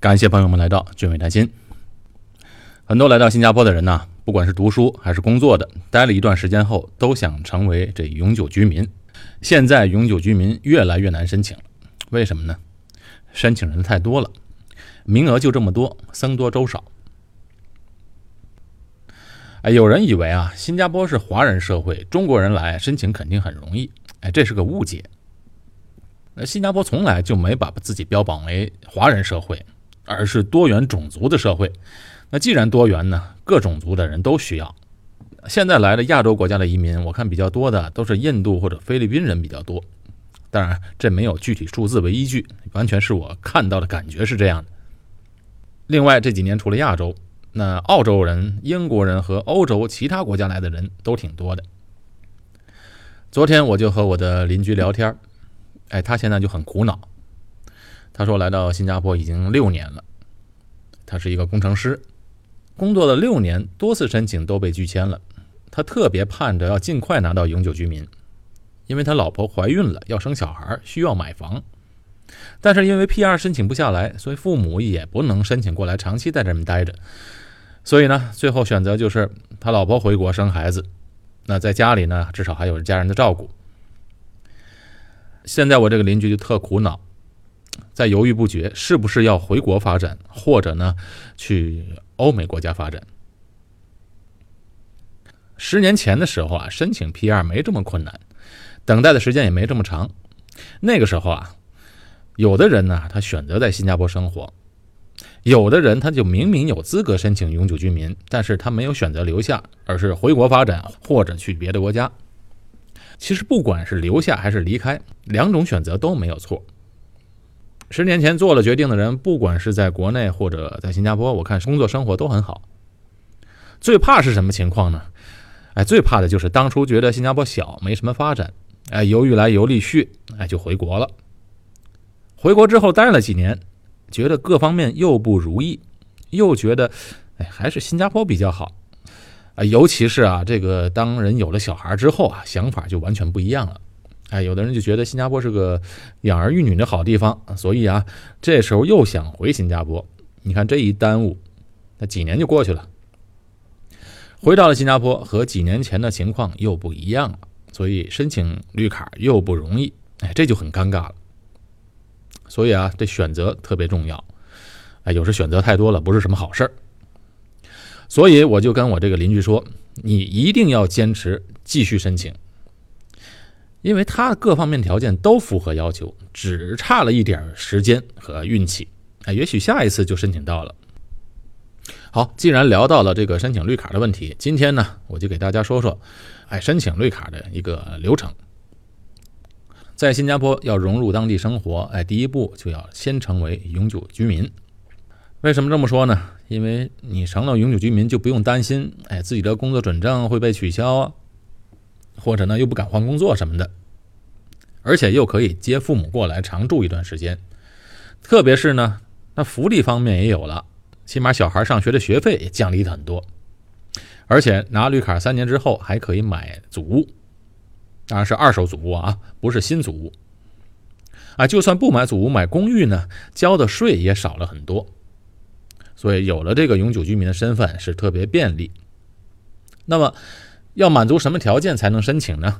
感谢朋友们来到俊伟谈心。很多来到新加坡的人呢，不管是读书还是工作的，待了一段时间后，都想成为这永久居民。现在永久居民越来越难申请了，为什么呢？申请人太多了，名额就这么多，僧多粥少。哎，有人以为啊，新加坡是华人社会，中国人来申请肯定很容易。哎，这是个误解。那新加坡从来就没把自己标榜为华人社会，而是多元种族的社会。那既然多元呢，各种族的人都需要。现在来的亚洲国家的移民，我看比较多的都是印度或者菲律宾人比较多。当然，这没有具体数字为依据，完全是我看到的感觉是这样的。另外这几年除了亚洲，那澳洲人、英国人和欧洲其他国家来的人都挺多的。昨天我就和我的邻居聊天，哎，他现在就很苦恼。他说来到新加坡已经六年了，他是一个工程师。工作了六年，多次申请都被拒签了。他特别盼着要尽快拿到永久居民，因为他老婆怀孕了，要生小孩，需要买房。但是因为 P R 申请不下来，所以父母也不能申请过来长期在这边待着。所以呢，最后选择就是他老婆回国生孩子，那在家里呢，至少还有家人的照顾。现在我这个邻居就特苦恼。在犹豫不决，是不是要回国发展，或者呢去欧美国家发展？十年前的时候啊，申请 PR 没这么困难，等待的时间也没这么长。那个时候啊，有的人呢，他选择在新加坡生活；有的人他就明明有资格申请永久居民，但是他没有选择留下，而是回国发展或者去别的国家。其实不管是留下还是离开，两种选择都没有错。十年前做了决定的人，不管是在国内或者在新加坡，我看工作生活都很好。最怕是什么情况呢？哎，最怕的就是当初觉得新加坡小，没什么发展，哎，犹豫来犹豫去，哎，就回国了。回国之后待了几年，觉得各方面又不如意，又觉得，哎，还是新加坡比较好。啊，尤其是啊，这个当人有了小孩之后啊，想法就完全不一样了。哎，有的人就觉得新加坡是个养儿育女的好地方，所以啊，这时候又想回新加坡。你看这一耽误，那几年就过去了。回到了新加坡，和几年前的情况又不一样了，所以申请绿卡又不容易。哎，这就很尴尬了。所以啊，这选择特别重要。哎，有时选择太多了，不是什么好事儿。所以我就跟我这个邻居说，你一定要坚持继续申请。因为他各方面条件都符合要求，只差了一点时间和运气，哎，也许下一次就申请到了。好，既然聊到了这个申请绿卡的问题，今天呢，我就给大家说说，哎，申请绿卡的一个流程。在新加坡要融入当地生活，哎，第一步就要先成为永久居民。为什么这么说呢？因为你成了永久居民，就不用担心，哎，自己的工作准证会被取消。或者呢，又不敢换工作什么的，而且又可以接父母过来常住一段时间，特别是呢，那福利方面也有了，起码小孩上学的学费也降低了很多，而且拿绿卡三年之后还可以买祖屋，当然是二手祖屋啊，不是新祖屋。啊，就算不买祖屋，买公寓呢，交的税也少了很多，所以有了这个永久居民的身份是特别便利。那么。要满足什么条件才能申请呢？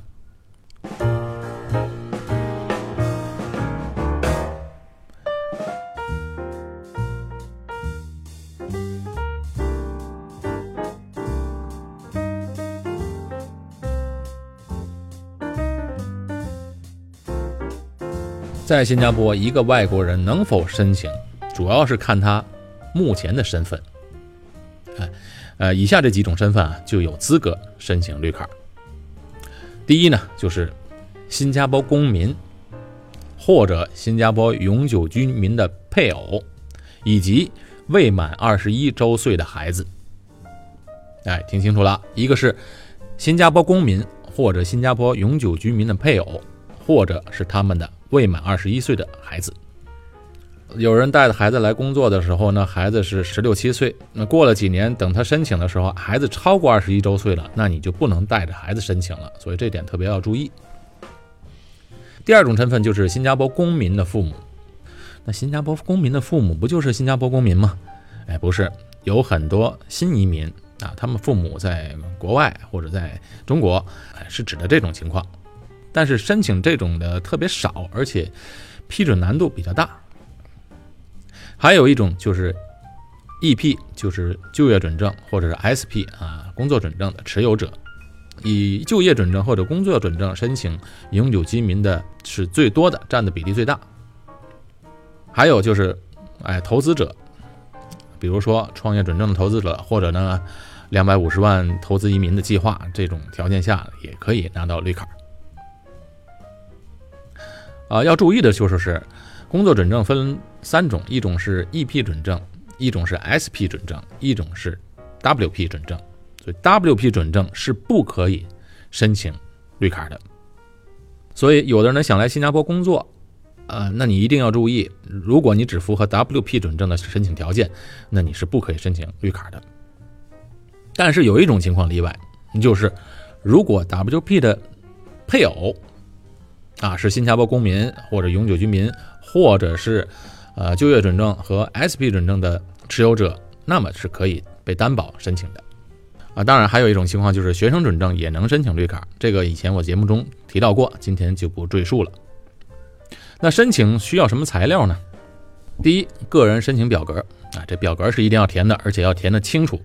在新加坡，一个外国人能否申请，主要是看他目前的身份。呃，以下这几种身份啊，就有资格申请绿卡。第一呢，就是新加坡公民，或者新加坡永久居民的配偶，以及未满二十一周岁的孩子。哎，听清楚了，一个是新加坡公民或者新加坡永久居民的配偶，或者是他们的未满二十一岁的孩子。有人带着孩子来工作的时候呢，孩子是十六七岁。那过了几年，等他申请的时候，孩子超过二十一周岁了，那你就不能带着孩子申请了。所以这点特别要注意。第二种身份就是新加坡公民的父母，那新加坡公民的父母不就是新加坡公民吗？哎，不是，有很多新移民啊，他们父母在国外或者在中国，哎是指的这种情况。但是申请这种的特别少，而且批准难度比较大。还有一种就是 EP，就是就业准证或者是 SP 啊，工作准证的持有者。以就业准证或者工作准证申请永久居民的是最多的，占的比例最大。还有就是，哎，投资者，比如说创业准证的投资者，或者呢，两百五十万投资移民的计划，这种条件下也可以拿到绿卡。啊，要注意的就是是，工作准证分三种，一种是 EP 准证，一种是 SP 准证，一种是 WP 准证。所以 WP 准证是不可以申请绿卡的。所以有的人想来新加坡工作，呃，那你一定要注意，如果你只符合 WP 准证的申请条件，那你是不可以申请绿卡的。但是有一种情况例外，就是如果 WP 的配偶啊是新加坡公民或者永久居民，或者是呃就业准证和 SP 准证的持有者，那么是可以被担保申请的。啊，当然还有一种情况就是学生准证也能申请绿卡，这个以前我节目中提到过，今天就不赘述了。那申请需要什么材料呢？第一，个人申请表格啊，这表格是一定要填的，而且要填的清楚。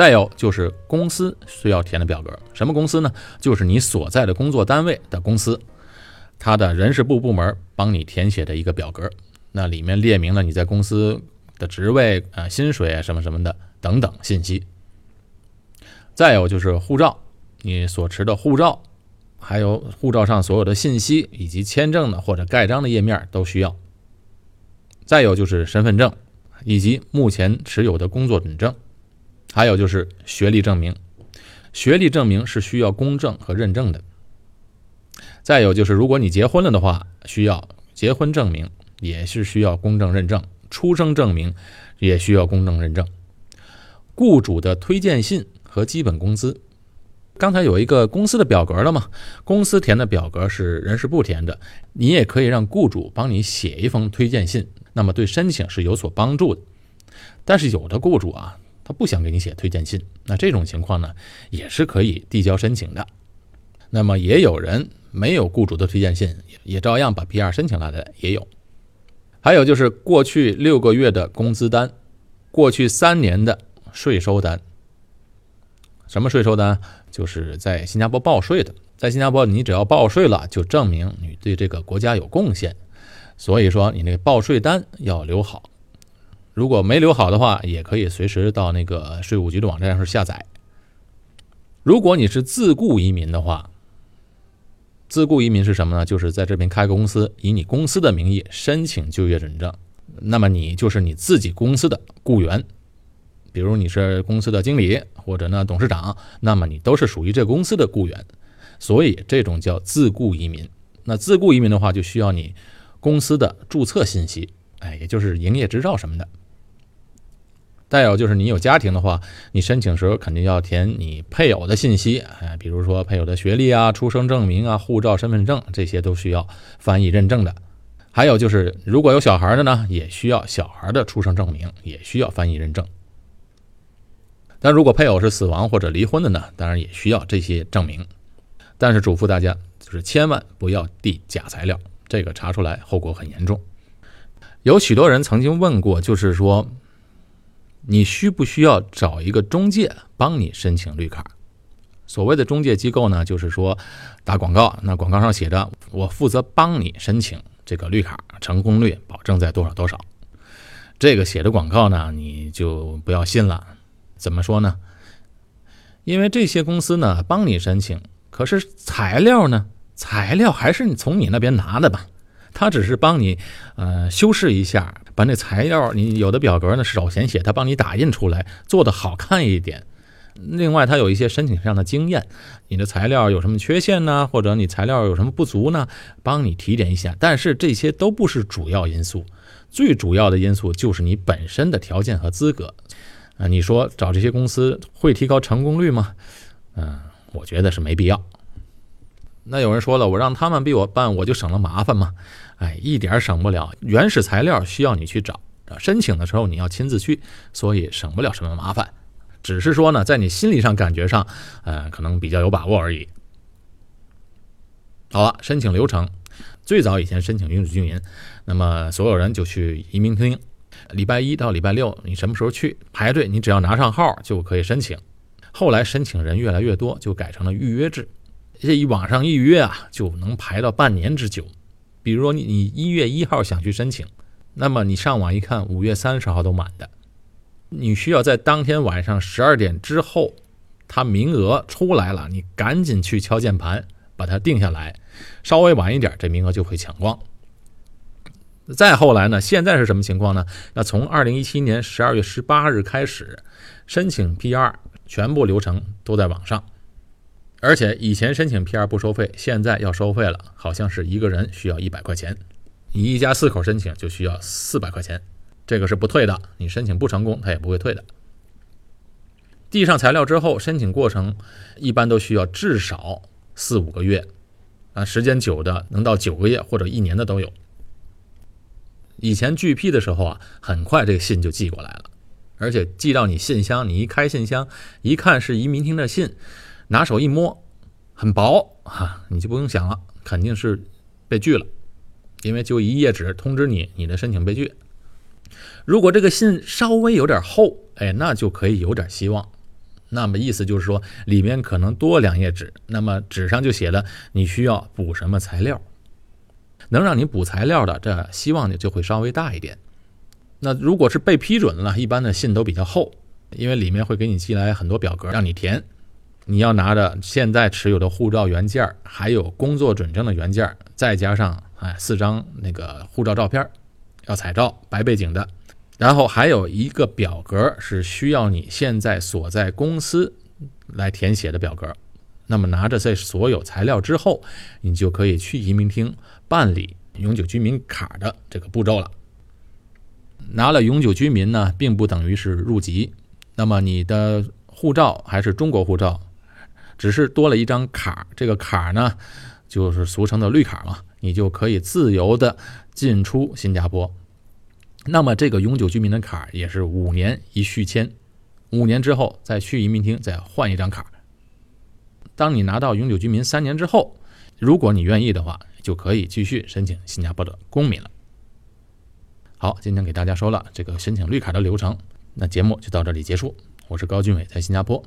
再有就是公司需要填的表格，什么公司呢？就是你所在的工作单位的公司，他的人事部部门帮你填写的一个表格，那里面列明了你在公司的职位啊、薪水啊什么什么的等等信息。再有就是护照，你所持的护照，还有护照上所有的信息，以及签证的或者盖章的页面都需要。再有就是身份证，以及目前持有的工作准证，还有就是学历证明。学历证明是需要公证和认证的。再有就是如果你结婚了的话，需要结婚证明，也是需要公证认证。出生证明也需要公证认证。雇主的推荐信。和基本工资，刚才有一个公司的表格了嘛？公司填的表格是人事部填的，你也可以让雇主帮你写一封推荐信，那么对申请是有所帮助的。但是有的雇主啊，他不想给你写推荐信，那这种情况呢，也是可以递交申请的。那么也有人没有雇主的推荐信，也照样把 PR 申请来的也有。还有就是过去六个月的工资单，过去三年的税收单。什么税收单？就是在新加坡报税的。在新加坡，你只要报税了，就证明你对这个国家有贡献。所以说，你那个报税单要留好。如果没留好的话，也可以随时到那个税务局的网站上下载。如果你是自雇移民的话，自雇移民是什么呢？就是在这边开个公司，以你公司的名义申请就业准证，那么你就是你自己公司的雇员。比如你是公司的经理或者呢董事长，那么你都是属于这公司的雇员，所以这种叫自雇移民。那自雇移民的话，就需要你公司的注册信息，哎，也就是营业执照什么的。再有就是你有家庭的话，你申请时候肯定要填你配偶的信息，哎，比如说配偶的学历啊、出生证明啊、护照、身份证这些都需要翻译认证的。还有就是如果有小孩的呢，也需要小孩的出生证明，也需要翻译认证。但如果配偶是死亡或者离婚的呢？当然也需要这些证明。但是嘱咐大家，就是千万不要递假材料，这个查出来后果很严重。有许多人曾经问过，就是说，你需不需要找一个中介帮你申请绿卡？所谓的中介机构呢，就是说打广告，那广告上写着“我负责帮你申请这个绿卡，成功率保证在多少多少”。这个写的广告呢，你就不要信了。怎么说呢？因为这些公司呢帮你申请，可是材料呢？材料还是从你那边拿的吧？他只是帮你呃修饰一下，把那材料你有的表格呢是手写，他帮你打印出来，做的好看一点。另外，他有一些申请上的经验，你的材料有什么缺陷呢？或者你材料有什么不足呢？帮你提点一下。但是这些都不是主要因素，最主要的因素就是你本身的条件和资格。啊，你说找这些公司会提高成功率吗？嗯，我觉得是没必要。那有人说了，我让他们逼我办，我就省了麻烦嘛。哎，一点省不了。原始材料需要你去找，申请的时候你要亲自去，所以省不了什么麻烦。只是说呢，在你心理上感觉上，呃，可能比较有把握而已。好了，申请流程，最早以前申请永久居民，那么所有人就去移民厅，礼拜一到礼拜六，你什么时候去排队，你只要拿上号就可以申请。后来申请人越来越多，就改成了预约制，这一网上预约啊，就能排到半年之久。比如说你你一月一号想去申请，那么你上网一看，五月三十号都满的。你需要在当天晚上十二点之后，他名额出来了，你赶紧去敲键盘把它定下来。稍微晚一点，这名额就会抢光。再后来呢？现在是什么情况呢？那从二零一七年十二月十八日开始，申请 PR 全部流程都在网上，而且以前申请 PR 不收费，现在要收费了，好像是一个人需要一百块钱，你一家四口申请就需要四百块钱。这个是不退的，你申请不成功，他也不会退的。递上材料之后，申请过程一般都需要至少四五个月，啊，时间久的能到九个月或者一年的都有。以前拒批的时候啊，很快这个信就寄过来了，而且寄到你信箱，你一开信箱一看是移民厅的信，拿手一摸，很薄哈，你就不用想了，肯定是被拒了，因为就一页纸通知你你的申请被拒。如果这个信稍微有点厚，哎，那就可以有点希望。那么意思就是说，里面可能多两页纸，那么纸上就写了你需要补什么材料，能让你补材料的，这希望呢就会稍微大一点。那如果是被批准了，一般的信都比较厚，因为里面会给你寄来很多表格让你填，你要拿着现在持有的护照原件，还有工作准证的原件，再加上哎四张那个护照照片，要彩照白背景的。然后还有一个表格是需要你现在所在公司来填写的表格，那么拿着这所有材料之后，你就可以去移民厅办理永久居民卡的这个步骤了。拿了永久居民呢，并不等于是入籍，那么你的护照还是中国护照，只是多了一张卡，这个卡呢就是俗称的绿卡嘛，你就可以自由的进出新加坡。那么这个永久居民的卡也是五年一续签，五年之后再去移民厅再换一张卡。当你拿到永久居民三年之后，如果你愿意的话，就可以继续申请新加坡的公民了。好，今天给大家说了这个申请绿卡的流程，那节目就到这里结束。我是高俊伟，在新加坡。